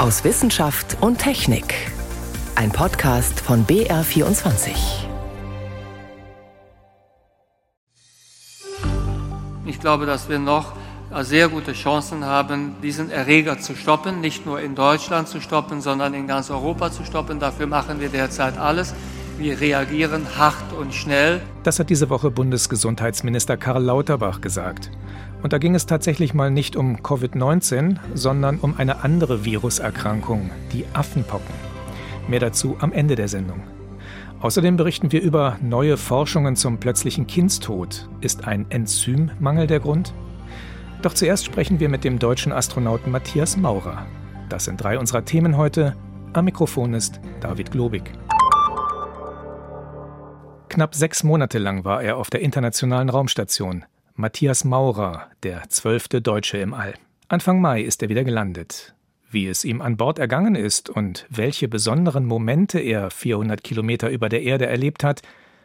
aus Wissenschaft und Technik. Ein Podcast von BR24. Ich glaube, dass wir noch sehr gute Chancen haben, diesen Erreger zu stoppen, nicht nur in Deutschland zu stoppen, sondern in ganz Europa zu stoppen. Dafür machen wir derzeit alles. Wir reagieren hart und schnell. Das hat diese Woche Bundesgesundheitsminister Karl Lauterbach gesagt. Und da ging es tatsächlich mal nicht um Covid-19, sondern um eine andere Viruserkrankung, die Affenpocken. Mehr dazu am Ende der Sendung. Außerdem berichten wir über neue Forschungen zum plötzlichen Kindstod. Ist ein Enzymmangel der Grund? Doch zuerst sprechen wir mit dem deutschen Astronauten Matthias Maurer. Das sind drei unserer Themen heute. Am Mikrofon ist David Globig. Knapp sechs Monate lang war er auf der internationalen Raumstation. Matthias Maurer, der zwölfte Deutsche im All. Anfang Mai ist er wieder gelandet. Wie es ihm an Bord ergangen ist und welche besonderen Momente er 400 Kilometer über der Erde erlebt hat,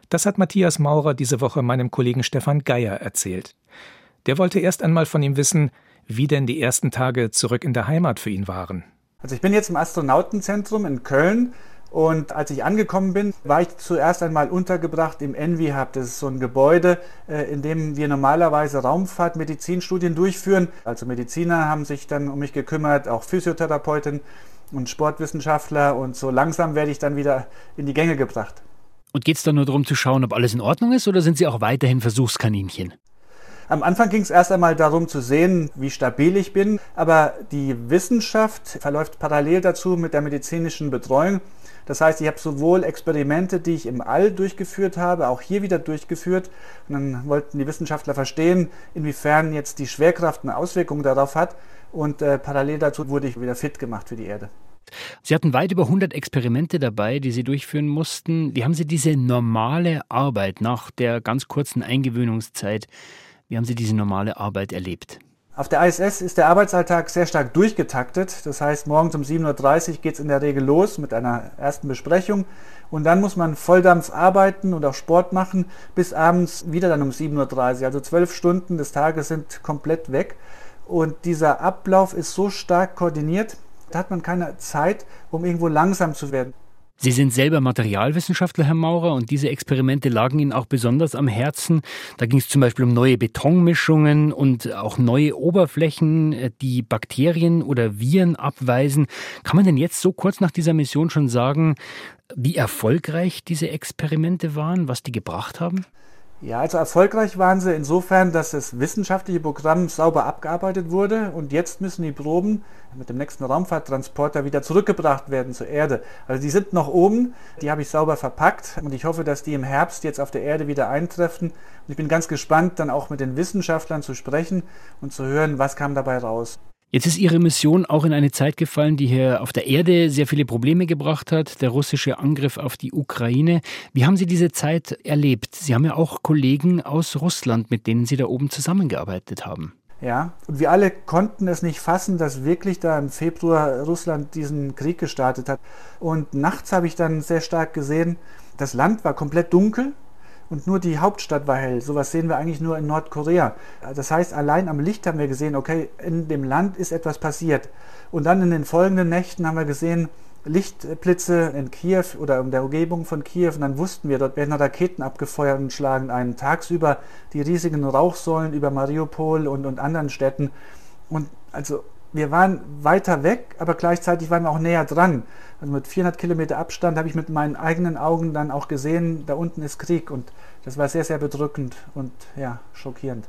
das hat Matthias Maurer diese Woche meinem Kollegen Stefan Geier erzählt. Der wollte erst einmal von ihm wissen, wie denn die ersten Tage zurück in der Heimat für ihn waren. Also ich bin jetzt im Astronautenzentrum in Köln und als ich angekommen bin, war ich zuerst einmal untergebracht im Envy-Hub. Das ist so ein Gebäude, äh, in dem wir normalerweise Raumfahrt-Medizinstudien durchführen. Also Mediziner haben sich dann um mich gekümmert, auch Physiotherapeuten und Sportwissenschaftler. Und so langsam werde ich dann wieder in die Gänge gebracht. Und geht es dann nur darum zu schauen, ob alles in Ordnung ist, oder sind Sie auch weiterhin Versuchskaninchen? Am Anfang ging es erst einmal darum zu sehen, wie stabil ich bin, aber die Wissenschaft verläuft parallel dazu mit der medizinischen Betreuung. Das heißt, ich habe sowohl Experimente, die ich im All durchgeführt habe, auch hier wieder durchgeführt. Und dann wollten die Wissenschaftler verstehen, inwiefern jetzt die Schwerkraft eine Auswirkung darauf hat. Und äh, parallel dazu wurde ich wieder fit gemacht für die Erde. Sie hatten weit über 100 Experimente dabei, die Sie durchführen mussten. Wie haben Sie diese normale Arbeit nach der ganz kurzen Eingewöhnungszeit, wie haben Sie diese normale Arbeit erlebt? Auf der ISS ist der Arbeitsalltag sehr stark durchgetaktet. Das heißt, morgens um 7.30 Uhr geht es in der Regel los mit einer ersten Besprechung. Und dann muss man Volldampf arbeiten und auch Sport machen, bis abends wieder dann um 7.30 Uhr. Also zwölf Stunden des Tages sind komplett weg. Und dieser Ablauf ist so stark koordiniert, da hat man keine Zeit, um irgendwo langsam zu werden. Sie sind selber Materialwissenschaftler, Herr Maurer, und diese Experimente lagen Ihnen auch besonders am Herzen. Da ging es zum Beispiel um neue Betonmischungen und auch neue Oberflächen, äh, die Bakterien oder Viren abweisen. Kann man denn jetzt so kurz nach dieser Mission schon sagen, wie erfolgreich diese Experimente waren, was die gebracht haben? Ja, also erfolgreich waren sie insofern, dass das wissenschaftliche Programm sauber abgearbeitet wurde und jetzt müssen die Proben mit dem nächsten Raumfahrttransporter wieder zurückgebracht werden zur Erde. Also die sind noch oben, die habe ich sauber verpackt und ich hoffe, dass die im Herbst jetzt auf der Erde wieder eintreffen. Und ich bin ganz gespannt, dann auch mit den Wissenschaftlern zu sprechen und zu hören, was kam dabei raus. Jetzt ist Ihre Mission auch in eine Zeit gefallen, die hier auf der Erde sehr viele Probleme gebracht hat, der russische Angriff auf die Ukraine. Wie haben Sie diese Zeit erlebt? Sie haben ja auch Kollegen aus Russland, mit denen Sie da oben zusammengearbeitet haben. Ja, und wir alle konnten es nicht fassen, dass wirklich da im Februar Russland diesen Krieg gestartet hat. Und nachts habe ich dann sehr stark gesehen, das Land war komplett dunkel und nur die Hauptstadt war hell. Sowas sehen wir eigentlich nur in Nordkorea. Das heißt, allein am Licht haben wir gesehen, okay, in dem Land ist etwas passiert. Und dann in den folgenden Nächten haben wir gesehen, Lichtblitze in Kiew oder in der Umgebung von Kiew und dann wussten wir, dort werden Raketen abgefeuert und schlagen einen tagsüber die riesigen Rauchsäulen über Mariupol und, und anderen Städten. Und also wir waren weiter weg, aber gleichzeitig waren wir auch näher dran. Also mit 400 Kilometer Abstand habe ich mit meinen eigenen Augen dann auch gesehen, da unten ist Krieg und das war sehr, sehr bedrückend und ja, schockierend.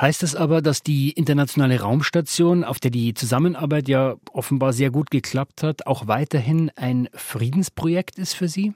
Heißt es aber, dass die internationale Raumstation, auf der die Zusammenarbeit ja offenbar sehr gut geklappt hat, auch weiterhin ein Friedensprojekt ist für Sie?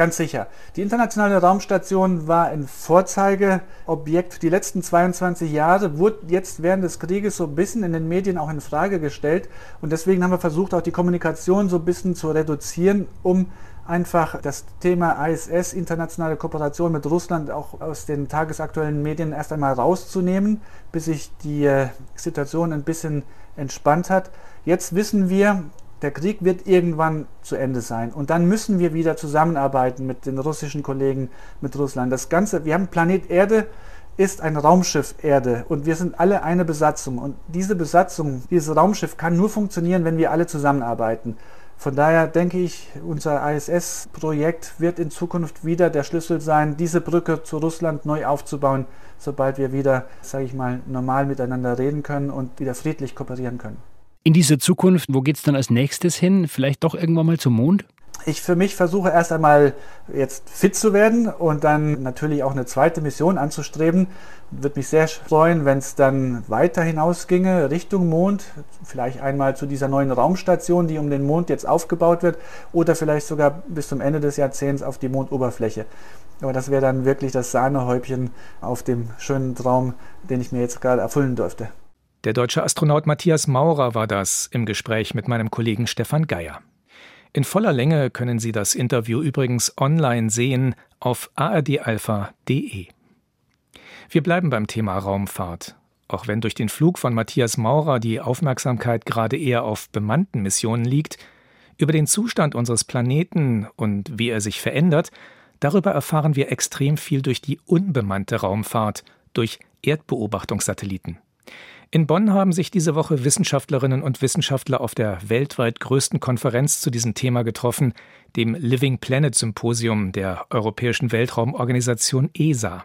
Ganz sicher. Die internationale Raumstation war ein Vorzeigeobjekt für die letzten 22 Jahre, wurde jetzt während des Krieges so ein bisschen in den Medien auch in Frage gestellt. Und deswegen haben wir versucht, auch die Kommunikation so ein bisschen zu reduzieren, um einfach das Thema ISS, internationale Kooperation mit Russland, auch aus den tagesaktuellen Medien erst einmal rauszunehmen, bis sich die äh, Situation ein bisschen entspannt hat. Jetzt wissen wir, der Krieg wird irgendwann zu Ende sein. Und dann müssen wir wieder zusammenarbeiten mit den russischen Kollegen, mit Russland. Das Ganze, wir haben Planet Erde ist ein Raumschiff Erde und wir sind alle eine Besatzung. Und diese Besatzung, dieses Raumschiff kann nur funktionieren, wenn wir alle zusammenarbeiten. Von daher denke ich, unser ISS-Projekt wird in Zukunft wieder der Schlüssel sein, diese Brücke zu Russland neu aufzubauen, sobald wir wieder, sage ich mal, normal miteinander reden können und wieder friedlich kooperieren können. In diese Zukunft, wo geht es dann als nächstes hin? Vielleicht doch irgendwann mal zum Mond? Ich für mich versuche erst einmal jetzt fit zu werden und dann natürlich auch eine zweite Mission anzustreben. Würde mich sehr freuen, wenn es dann weiter hinausginge Richtung Mond, vielleicht einmal zu dieser neuen Raumstation, die um den Mond jetzt aufgebaut wird, oder vielleicht sogar bis zum Ende des Jahrzehnts auf die Mondoberfläche. Aber das wäre dann wirklich das Sahnehäubchen auf dem schönen Traum, den ich mir jetzt gerade erfüllen durfte. Der deutsche Astronaut Matthias Maurer war das im Gespräch mit meinem Kollegen Stefan Geier. In voller Länge können Sie das Interview übrigens online sehen auf ardalpha.de. Wir bleiben beim Thema Raumfahrt. Auch wenn durch den Flug von Matthias Maurer die Aufmerksamkeit gerade eher auf bemannten Missionen liegt, über den Zustand unseres Planeten und wie er sich verändert, darüber erfahren wir extrem viel durch die unbemannte Raumfahrt, durch Erdbeobachtungssatelliten. In Bonn haben sich diese Woche Wissenschaftlerinnen und Wissenschaftler auf der weltweit größten Konferenz zu diesem Thema getroffen, dem Living Planet Symposium der Europäischen Weltraumorganisation ESA.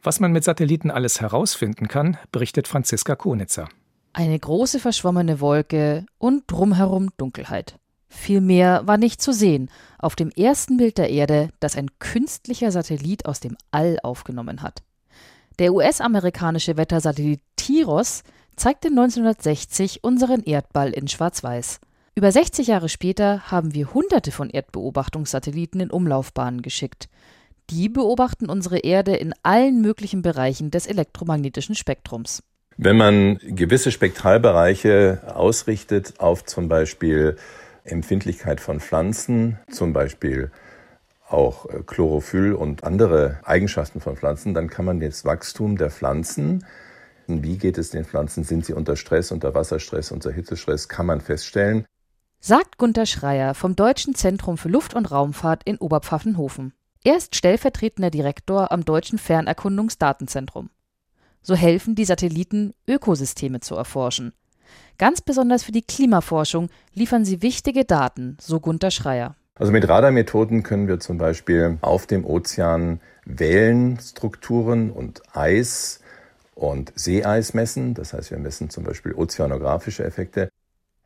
Was man mit Satelliten alles herausfinden kann, berichtet Franziska Konitzer. Eine große verschwommene Wolke und drumherum Dunkelheit. Viel mehr war nicht zu sehen auf dem ersten Bild der Erde, das ein künstlicher Satellit aus dem All aufgenommen hat. Der US-amerikanische Wettersatellit TIROS zeigte 1960 unseren Erdball in Schwarz-Weiß. Über 60 Jahre später haben wir hunderte von Erdbeobachtungssatelliten in Umlaufbahnen geschickt. Die beobachten unsere Erde in allen möglichen Bereichen des elektromagnetischen Spektrums. Wenn man gewisse Spektralbereiche ausrichtet auf zum Beispiel Empfindlichkeit von Pflanzen, zum Beispiel auch äh, Chlorophyll und andere Eigenschaften von Pflanzen, dann kann man das Wachstum der Pflanzen, wie geht es den Pflanzen, sind sie unter Stress, unter Wasserstress, unter Hitzestress, kann man feststellen. Sagt Gunter Schreier vom Deutschen Zentrum für Luft- und Raumfahrt in Oberpfaffenhofen. Er ist stellvertretender Direktor am Deutschen Fernerkundungsdatenzentrum. So helfen die Satelliten, Ökosysteme zu erforschen. Ganz besonders für die Klimaforschung liefern sie wichtige Daten, so Gunter Schreier. Also mit Radarmethoden können wir zum Beispiel auf dem Ozean Wellenstrukturen und Eis und Seeeis messen. Das heißt, wir messen zum Beispiel ozeanografische Effekte.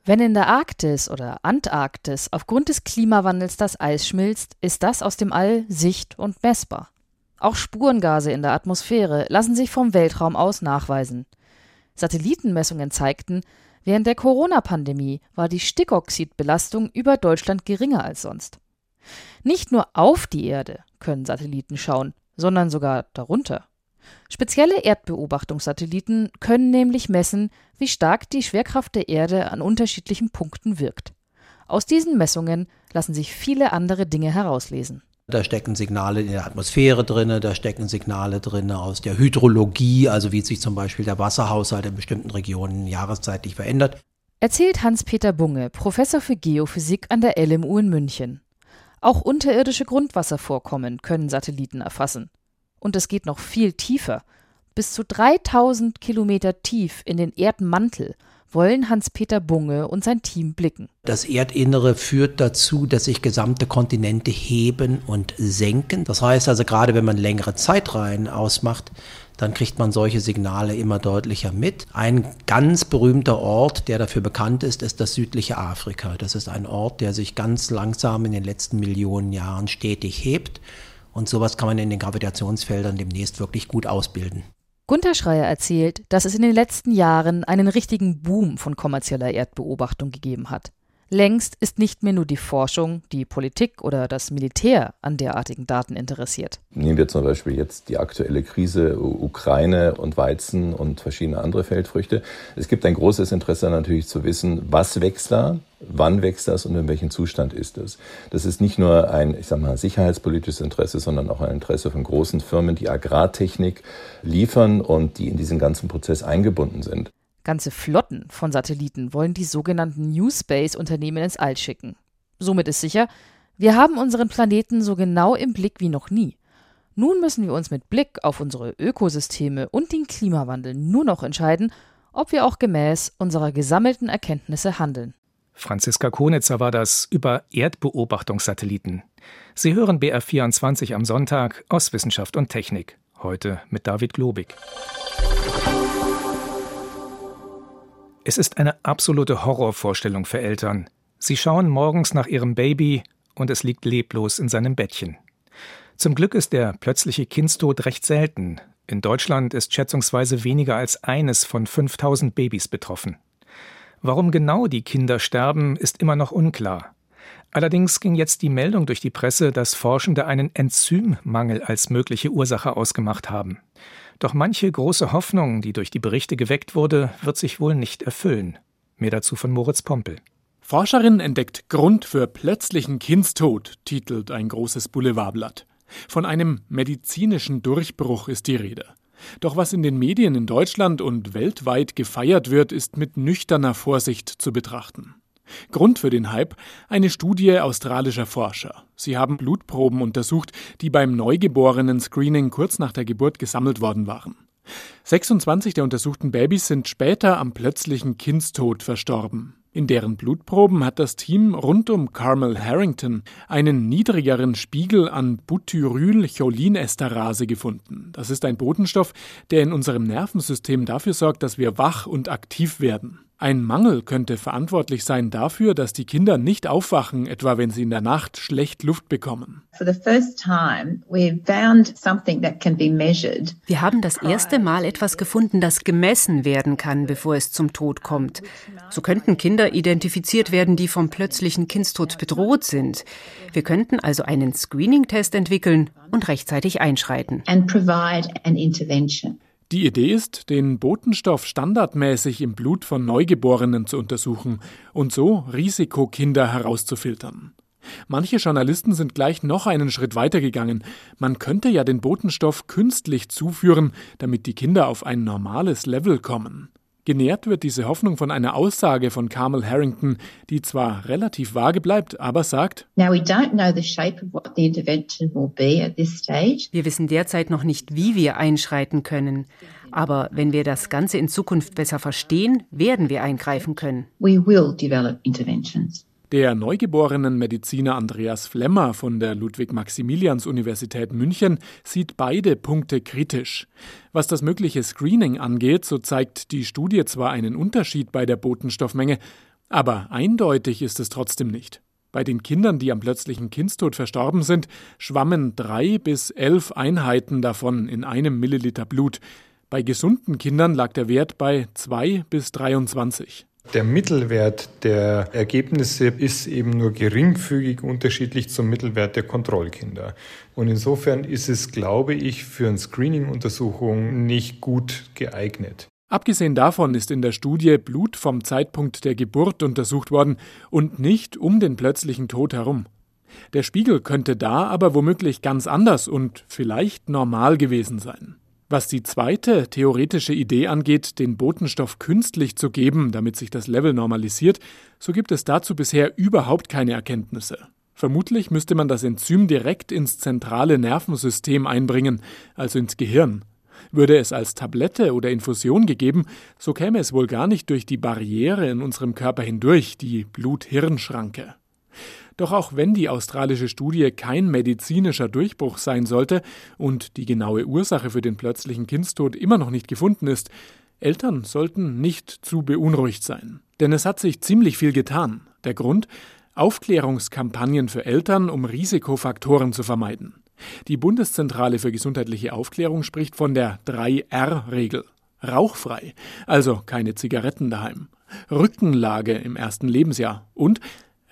Wenn in der Arktis oder Antarktis aufgrund des Klimawandels das Eis schmilzt, ist das aus dem All sicht- und messbar. Auch Spurengase in der Atmosphäre lassen sich vom Weltraum aus nachweisen. Satellitenmessungen zeigten, Während der Corona-Pandemie war die Stickoxidbelastung über Deutschland geringer als sonst. Nicht nur auf die Erde können Satelliten schauen, sondern sogar darunter. Spezielle Erdbeobachtungssatelliten können nämlich messen, wie stark die Schwerkraft der Erde an unterschiedlichen Punkten wirkt. Aus diesen Messungen lassen sich viele andere Dinge herauslesen. Da stecken Signale in der Atmosphäre drin, da stecken Signale drin aus der Hydrologie, also wie sich zum Beispiel der Wasserhaushalt in bestimmten Regionen jahreszeitlich verändert. Erzählt Hans-Peter Bunge, Professor für Geophysik an der LMU in München. Auch unterirdische Grundwasservorkommen können Satelliten erfassen. Und es geht noch viel tiefer. Bis zu 3000 Kilometer tief in den Erdmantel wollen Hans-Peter Bunge und sein Team blicken. Das Erdinnere führt dazu, dass sich gesamte Kontinente heben und senken. Das heißt also, gerade wenn man längere Zeitreihen ausmacht, dann kriegt man solche Signale immer deutlicher mit. Ein ganz berühmter Ort, der dafür bekannt ist, ist das südliche Afrika. Das ist ein Ort, der sich ganz langsam in den letzten Millionen Jahren stetig hebt. Und sowas kann man in den Gravitationsfeldern demnächst wirklich gut ausbilden. Gunther Schreier erzählt, dass es in den letzten Jahren einen richtigen Boom von kommerzieller Erdbeobachtung gegeben hat. Längst ist nicht mehr nur die Forschung, die Politik oder das Militär an derartigen Daten interessiert. Nehmen wir zum Beispiel jetzt die aktuelle Krise Ukraine und Weizen und verschiedene andere Feldfrüchte. Es gibt ein großes Interesse natürlich zu wissen, was wächst da, wann wächst das und in welchem Zustand ist es. Das ist nicht nur ein, ich sag mal, sicherheitspolitisches Interesse, sondern auch ein Interesse von großen Firmen, die Agrartechnik liefern und die in diesen ganzen Prozess eingebunden sind. Ganze Flotten von Satelliten wollen die sogenannten New Space-Unternehmen ins All schicken. Somit ist sicher, wir haben unseren Planeten so genau im Blick wie noch nie. Nun müssen wir uns mit Blick auf unsere Ökosysteme und den Klimawandel nur noch entscheiden, ob wir auch gemäß unserer gesammelten Erkenntnisse handeln. Franziska Konitzer war das über Erdbeobachtungssatelliten. Sie hören BR24 am Sonntag aus Wissenschaft und Technik. Heute mit David Globig. Es ist eine absolute Horrorvorstellung für Eltern. Sie schauen morgens nach ihrem Baby und es liegt leblos in seinem Bettchen. Zum Glück ist der plötzliche Kindstod recht selten. In Deutschland ist schätzungsweise weniger als eines von 5000 Babys betroffen. Warum genau die Kinder sterben, ist immer noch unklar. Allerdings ging jetzt die Meldung durch die Presse, dass Forschende einen Enzymmangel als mögliche Ursache ausgemacht haben. Doch manche große Hoffnung, die durch die Berichte geweckt wurde, wird sich wohl nicht erfüllen. Mehr dazu von Moritz Pompel. Forscherin entdeckt Grund für plötzlichen Kindstod, titelt ein großes Boulevardblatt. Von einem medizinischen Durchbruch ist die Rede. Doch was in den Medien in Deutschland und weltweit gefeiert wird, ist mit nüchterner Vorsicht zu betrachten. Grund für den Hype eine Studie australischer Forscher. Sie haben Blutproben untersucht, die beim neugeborenen Screening kurz nach der Geburt gesammelt worden waren. 26 der untersuchten Babys sind später am plötzlichen Kindstod verstorben. In deren Blutproben hat das Team rund um Carmel Harrington einen niedrigeren Spiegel an Butyrylcholinesterase gefunden. Das ist ein Botenstoff, der in unserem Nervensystem dafür sorgt, dass wir wach und aktiv werden. Ein Mangel könnte verantwortlich sein dafür, dass die Kinder nicht aufwachen, etwa wenn sie in der Nacht schlecht Luft bekommen. Wir haben das erste Mal etwas gefunden, das gemessen werden kann, bevor es zum Tod kommt. So könnten Kinder identifiziert werden, die vom plötzlichen Kindstod bedroht sind. Wir könnten also einen Screening-Test entwickeln und rechtzeitig einschreiten. Die Idee ist, den Botenstoff standardmäßig im Blut von Neugeborenen zu untersuchen und so Risikokinder herauszufiltern. Manche Journalisten sind gleich noch einen Schritt weitergegangen. Man könnte ja den Botenstoff künstlich zuführen, damit die Kinder auf ein normales Level kommen. Genährt wird diese Hoffnung von einer Aussage von Carmel Harrington, die zwar relativ vage bleibt, aber sagt, Wir wissen derzeit noch nicht, wie wir einschreiten können. Aber wenn wir das Ganze in Zukunft besser verstehen, werden wir eingreifen können. We will develop interventions. Der neugeborenen Mediziner Andreas Flemmer von der Ludwig-Maximilians-Universität München sieht beide Punkte kritisch. Was das mögliche Screening angeht, so zeigt die Studie zwar einen Unterschied bei der Botenstoffmenge, aber eindeutig ist es trotzdem nicht. Bei den Kindern, die am plötzlichen Kindstod verstorben sind, schwammen drei bis elf Einheiten davon in einem Milliliter Blut. Bei gesunden Kindern lag der Wert bei zwei bis 23. Der Mittelwert der Ergebnisse ist eben nur geringfügig unterschiedlich zum Mittelwert der Kontrollkinder. Und insofern ist es, glaube ich, für eine Screening-Untersuchung nicht gut geeignet. Abgesehen davon ist in der Studie Blut vom Zeitpunkt der Geburt untersucht worden und nicht um den plötzlichen Tod herum. Der Spiegel könnte da aber womöglich ganz anders und vielleicht normal gewesen sein. Was die zweite theoretische Idee angeht, den Botenstoff künstlich zu geben, damit sich das Level normalisiert, so gibt es dazu bisher überhaupt keine Erkenntnisse. Vermutlich müsste man das Enzym direkt ins zentrale Nervensystem einbringen, also ins Gehirn. Würde es als Tablette oder Infusion gegeben, so käme es wohl gar nicht durch die Barriere in unserem Körper hindurch, die Blut-Hirn-Schranke. Doch auch wenn die australische Studie kein medizinischer Durchbruch sein sollte und die genaue Ursache für den plötzlichen Kindstod immer noch nicht gefunden ist, Eltern sollten nicht zu beunruhigt sein. Denn es hat sich ziemlich viel getan. Der Grund? Aufklärungskampagnen für Eltern, um Risikofaktoren zu vermeiden. Die Bundeszentrale für gesundheitliche Aufklärung spricht von der 3R-Regel. Rauchfrei, also keine Zigaretten daheim. Rückenlage im ersten Lebensjahr und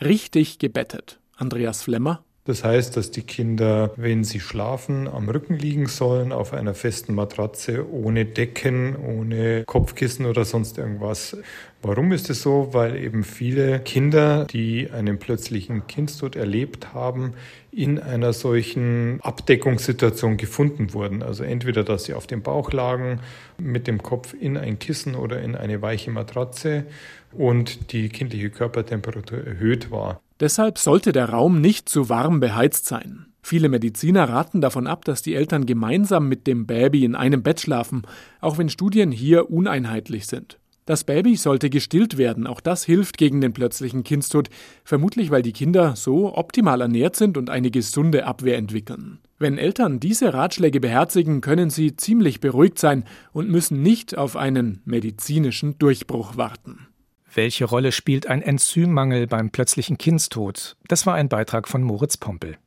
richtig gebettet. Andreas Flemmer. Das heißt, dass die Kinder, wenn sie schlafen, am Rücken liegen sollen, auf einer festen Matratze, ohne Decken, ohne Kopfkissen oder sonst irgendwas. Warum ist es so? Weil eben viele Kinder, die einen plötzlichen Kindstod erlebt haben, in einer solchen Abdeckungssituation gefunden wurden. Also entweder, dass sie auf dem Bauch lagen, mit dem Kopf in ein Kissen oder in eine weiche Matratze und die kindliche Körpertemperatur erhöht war. Deshalb sollte der Raum nicht zu warm beheizt sein. Viele Mediziner raten davon ab, dass die Eltern gemeinsam mit dem Baby in einem Bett schlafen, auch wenn Studien hier uneinheitlich sind. Das Baby sollte gestillt werden, auch das hilft gegen den plötzlichen Kindstod, vermutlich weil die Kinder so optimal ernährt sind und eine gesunde Abwehr entwickeln. Wenn Eltern diese Ratschläge beherzigen, können sie ziemlich beruhigt sein und müssen nicht auf einen medizinischen Durchbruch warten. Welche Rolle spielt ein Enzymmangel beim plötzlichen Kindstod? Das war ein Beitrag von Moritz Pompel.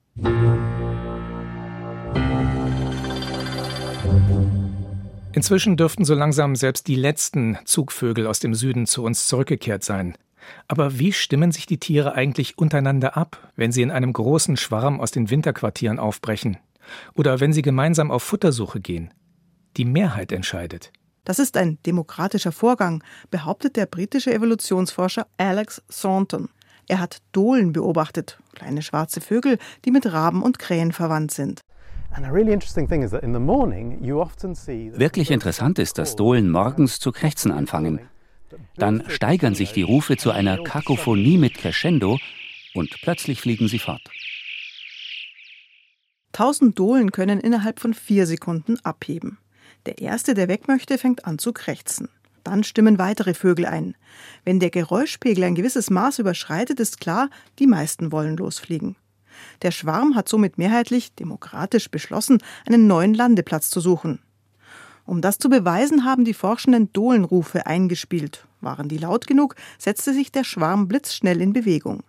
Inzwischen dürften so langsam selbst die letzten Zugvögel aus dem Süden zu uns zurückgekehrt sein. Aber wie stimmen sich die Tiere eigentlich untereinander ab, wenn sie in einem großen Schwarm aus den Winterquartieren aufbrechen? Oder wenn sie gemeinsam auf Futtersuche gehen? Die Mehrheit entscheidet. Das ist ein demokratischer Vorgang, behauptet der britische Evolutionsforscher Alex Thornton. Er hat Dohlen beobachtet, kleine schwarze Vögel, die mit Raben und Krähen verwandt sind. Wirklich interessant ist, dass Dohlen morgens zu krächzen anfangen. Dann steigern sich die Rufe zu einer Kakophonie mit Crescendo und plötzlich fliegen sie fort. Tausend Dohlen können innerhalb von vier Sekunden abheben. Der erste, der weg möchte, fängt an zu krächzen. Dann stimmen weitere Vögel ein. Wenn der Geräuschpegel ein gewisses Maß überschreitet, ist klar, die meisten wollen losfliegen. Der Schwarm hat somit mehrheitlich demokratisch beschlossen, einen neuen Landeplatz zu suchen. Um das zu beweisen, haben die Forschenden Dohlenrufe eingespielt. Waren die laut genug, setzte sich der Schwarm blitzschnell in Bewegung.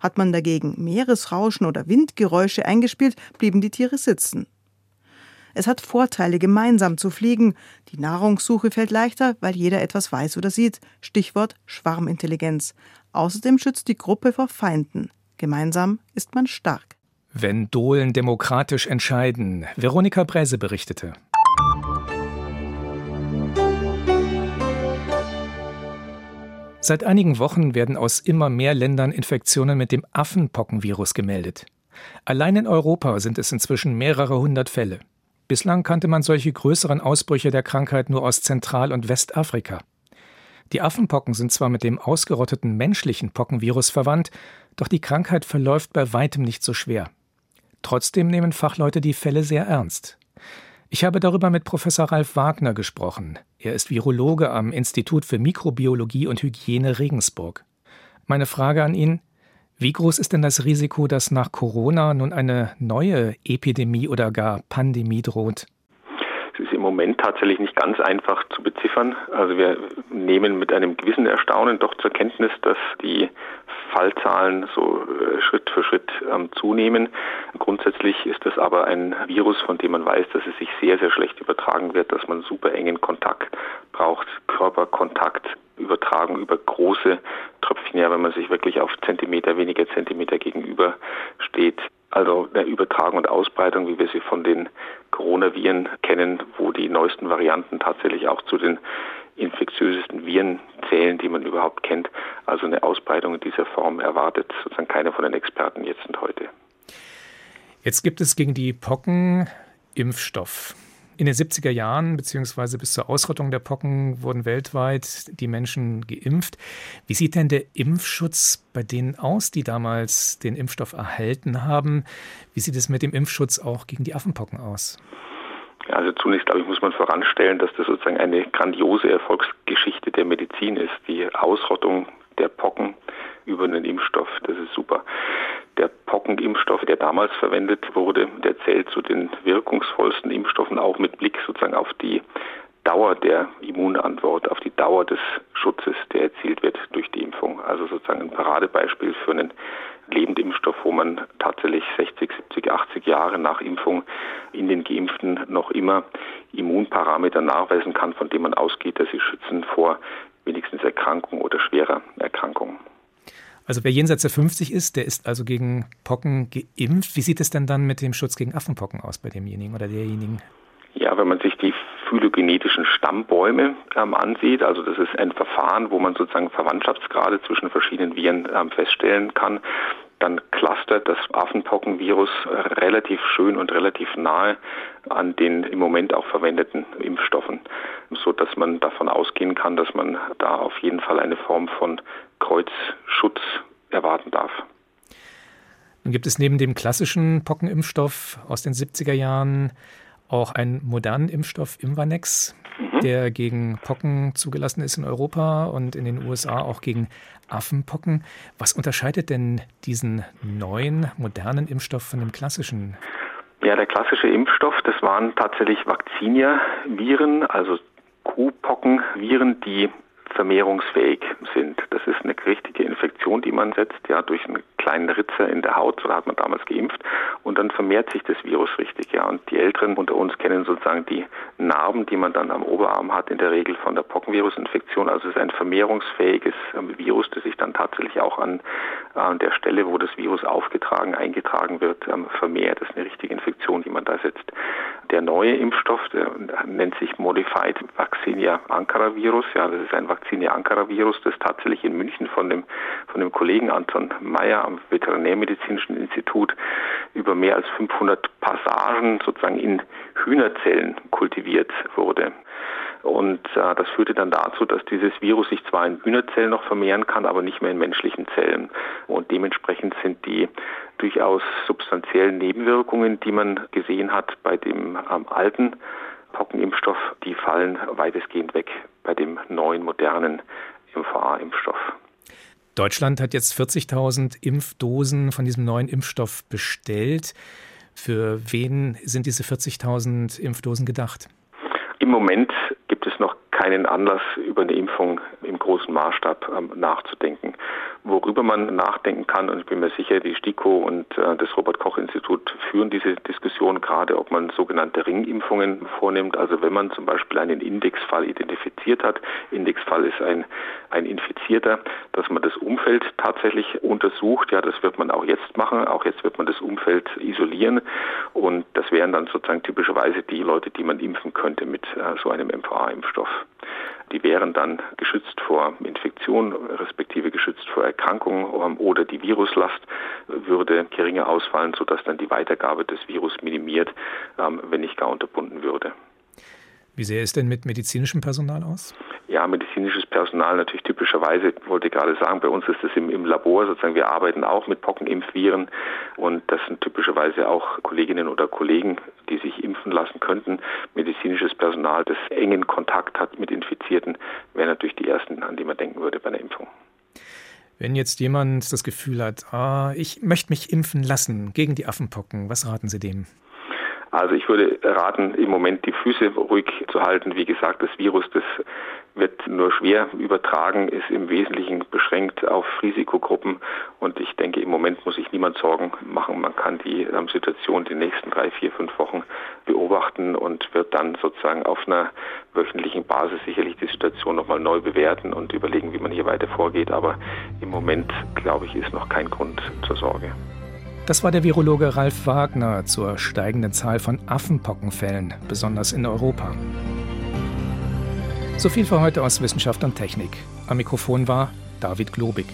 Hat man dagegen Meeresrauschen oder Windgeräusche eingespielt, blieben die Tiere sitzen. Es hat Vorteile, gemeinsam zu fliegen. Die Nahrungssuche fällt leichter, weil jeder etwas weiß oder sieht. Stichwort Schwarmintelligenz. Außerdem schützt die Gruppe vor Feinden. Gemeinsam ist man stark. Wenn Dohlen demokratisch entscheiden. Veronika Bräse berichtete. Seit einigen Wochen werden aus immer mehr Ländern Infektionen mit dem Affenpockenvirus gemeldet. Allein in Europa sind es inzwischen mehrere hundert Fälle. Bislang kannte man solche größeren Ausbrüche der Krankheit nur aus Zentral- und Westafrika. Die Affenpocken sind zwar mit dem ausgerotteten menschlichen Pockenvirus verwandt, doch die Krankheit verläuft bei weitem nicht so schwer. Trotzdem nehmen Fachleute die Fälle sehr ernst. Ich habe darüber mit Professor Ralf Wagner gesprochen. Er ist Virologe am Institut für Mikrobiologie und Hygiene Regensburg. Meine Frage an ihn, wie groß ist denn das Risiko, dass nach Corona nun eine neue Epidemie oder gar Pandemie droht? Es ist im Moment tatsächlich nicht ganz einfach zu beziffern. Also wir nehmen mit einem gewissen Erstaunen doch zur Kenntnis, dass die Fallzahlen so äh, Schritt für Schritt ähm, zunehmen. Grundsätzlich ist das aber ein Virus, von dem man weiß, dass es sich sehr, sehr schlecht übertragen wird, dass man super engen Kontakt braucht, Körperkontakt, Übertragung über große Tröpfchen, ja, wenn man sich wirklich auf Zentimeter, weniger Zentimeter gegenüber steht. Also der Übertragung und Ausbreitung, wie wir sie von den Coronaviren kennen, wo die neuesten Varianten tatsächlich auch zu den infektiösesten Viren zählen, die man überhaupt kennt. Also eine Ausbreitung in dieser Form erwartet sozusagen keiner von den Experten jetzt und heute. Jetzt gibt es gegen die Pocken Impfstoff. In den 70er Jahren, beziehungsweise bis zur Ausrottung der Pocken, wurden weltweit die Menschen geimpft. Wie sieht denn der Impfschutz bei denen aus, die damals den Impfstoff erhalten haben? Wie sieht es mit dem Impfschutz auch gegen die Affenpocken aus? Also zunächst, glaube ich, muss man voranstellen, dass das sozusagen eine grandiose Erfolgsgeschichte der Medizin ist. Die Ausrottung der Pocken über einen Impfstoff, das ist super. Der Pockenimpfstoff, der damals verwendet wurde, der zählt zu den wirkungsvollsten Impfstoffen, auch mit Blick sozusagen auf die Dauer der Immunantwort, auf die Dauer des Schutzes, der erzielt wird durch die Impfung. Also sozusagen ein Paradebeispiel für einen Lebendimpfstoff, wo man tatsächlich 60, 70, 80 Jahre nach Impfung in den Geimpften noch immer Immunparameter nachweisen kann, von denen man ausgeht, dass sie schützen vor wenigstens Erkrankung oder schwerer Erkrankung. Also wer jenseits der 50 ist, der ist also gegen Pocken geimpft. Wie sieht es denn dann mit dem Schutz gegen Affenpocken aus bei demjenigen oder derjenigen? Ja, wenn man sich die phylogenetischen Stammbäume ähm, ansieht. Also das ist ein Verfahren, wo man sozusagen Verwandtschaftsgrade zwischen verschiedenen Viren ähm, feststellen kann. Dann clustert das Affenpockenvirus relativ schön und relativ nahe an den im Moment auch verwendeten Impfstoffen, so dass man davon ausgehen kann, dass man da auf jeden Fall eine Form von Kreuzschutz erwarten darf. Nun gibt es neben dem klassischen Pockenimpfstoff aus den 70er Jahren auch einen modernen Impfstoff Imvanex, mhm. der gegen Pocken zugelassen ist in Europa und in den USA auch gegen Affenpocken. Was unterscheidet denn diesen neuen, modernen Impfstoff von dem klassischen? Ja, der klassische Impfstoff, das waren tatsächlich Vaccinia-Viren, also Kuhpockenviren, die vermehrungsfähig sind. Das ist eine richtige Infektion, die man setzt, ja, durch einen kleinen Ritzer in der Haut, so hat man damals geimpft, und dann vermehrt sich das Virus richtig, ja. Und die Älteren unter uns kennen sozusagen die Narben, die man dann am Oberarm hat, in der Regel von der Pockenvirusinfektion. Also es ist ein vermehrungsfähiges ähm, Virus, das sich dann tatsächlich auch an, der Stelle, wo das Virus aufgetragen, eingetragen wird, ähm, vermehrt. Das ist eine richtige Infektion, die man da setzt. Der neue Impfstoff, nennt sich Modified Vaccinia Ankara Virus. Ja, das ist ein Vaccinia Ankara Virus, das tatsächlich in München von dem, von dem Kollegen Anton Meyer am Veterinärmedizinischen Institut über mehr als 500 Passagen sozusagen in Hühnerzellen kultiviert wurde. Und äh, das führte dann dazu, dass dieses Virus sich zwar in Hühnerzellen noch vermehren kann, aber nicht mehr in menschlichen Zellen. Und dementsprechend sind die durchaus substanziellen Nebenwirkungen, die man gesehen hat bei dem ähm, alten Pockenimpfstoff, die fallen weitestgehend weg bei dem neuen modernen MVA-Impfstoff. Deutschland hat jetzt 40.000 Impfdosen von diesem neuen Impfstoff bestellt. Für wen sind diese 40.000 Impfdosen gedacht? Im Moment keinen Anlass, über eine Impfung im großen Maßstab ähm, nachzudenken. Worüber man nachdenken kann, und ich bin mir sicher, die STIKO und äh, das Robert-Koch-Institut führen diese Diskussion gerade, ob man sogenannte Ringimpfungen vornimmt. Also wenn man zum Beispiel einen Indexfall identifiziert hat, Indexfall ist ein, ein Infizierter, dass man das Umfeld tatsächlich untersucht. Ja, das wird man auch jetzt machen. Auch jetzt wird man das Umfeld isolieren. Und das wären dann sozusagen typischerweise die Leute, die man impfen könnte mit äh, so einem MVA-Impfstoff. Die wären dann geschützt vor Infektion, respektive geschützt vor Erkrankung ähm, oder die Viruslast würde geringer ausfallen, sodass dann die Weitergabe des Virus minimiert, ähm, wenn nicht gar unterbunden würde. Wie sähe es denn mit medizinischem Personal aus? Ja, medizinisches Personal natürlich typischerweise, wollte ich gerade sagen, bei uns ist das im, im Labor sozusagen, wir arbeiten auch mit Pockenimpfviren und das sind typischerweise auch Kolleginnen oder Kollegen, die sich impfen lassen könnten. Medizinisches Personal, das engen Kontakt hat mit Infizierten, wären natürlich die ersten, an die man denken würde bei einer Impfung. Wenn jetzt jemand das Gefühl hat, ah, ich möchte mich impfen lassen gegen die Affenpocken, was raten Sie dem? Also ich würde raten, im Moment die Füße ruhig zu halten. Wie gesagt, das Virus, das wird nur schwer übertragen, ist im Wesentlichen beschränkt auf Risikogruppen und ich denke, im Moment muss sich niemand Sorgen machen. Man kann die ähm, Situation die nächsten drei, vier, fünf Wochen beobachten und wird dann sozusagen auf einer wöchentlichen Basis sicherlich die Situation nochmal neu bewerten und überlegen, wie man hier weiter vorgeht. Aber im Moment, glaube ich, ist noch kein Grund zur Sorge. Das war der Virologe Ralf Wagner zur steigenden Zahl von Affenpockenfällen, besonders in Europa. So viel für heute aus Wissenschaft und Technik. Am Mikrofon war David Globig.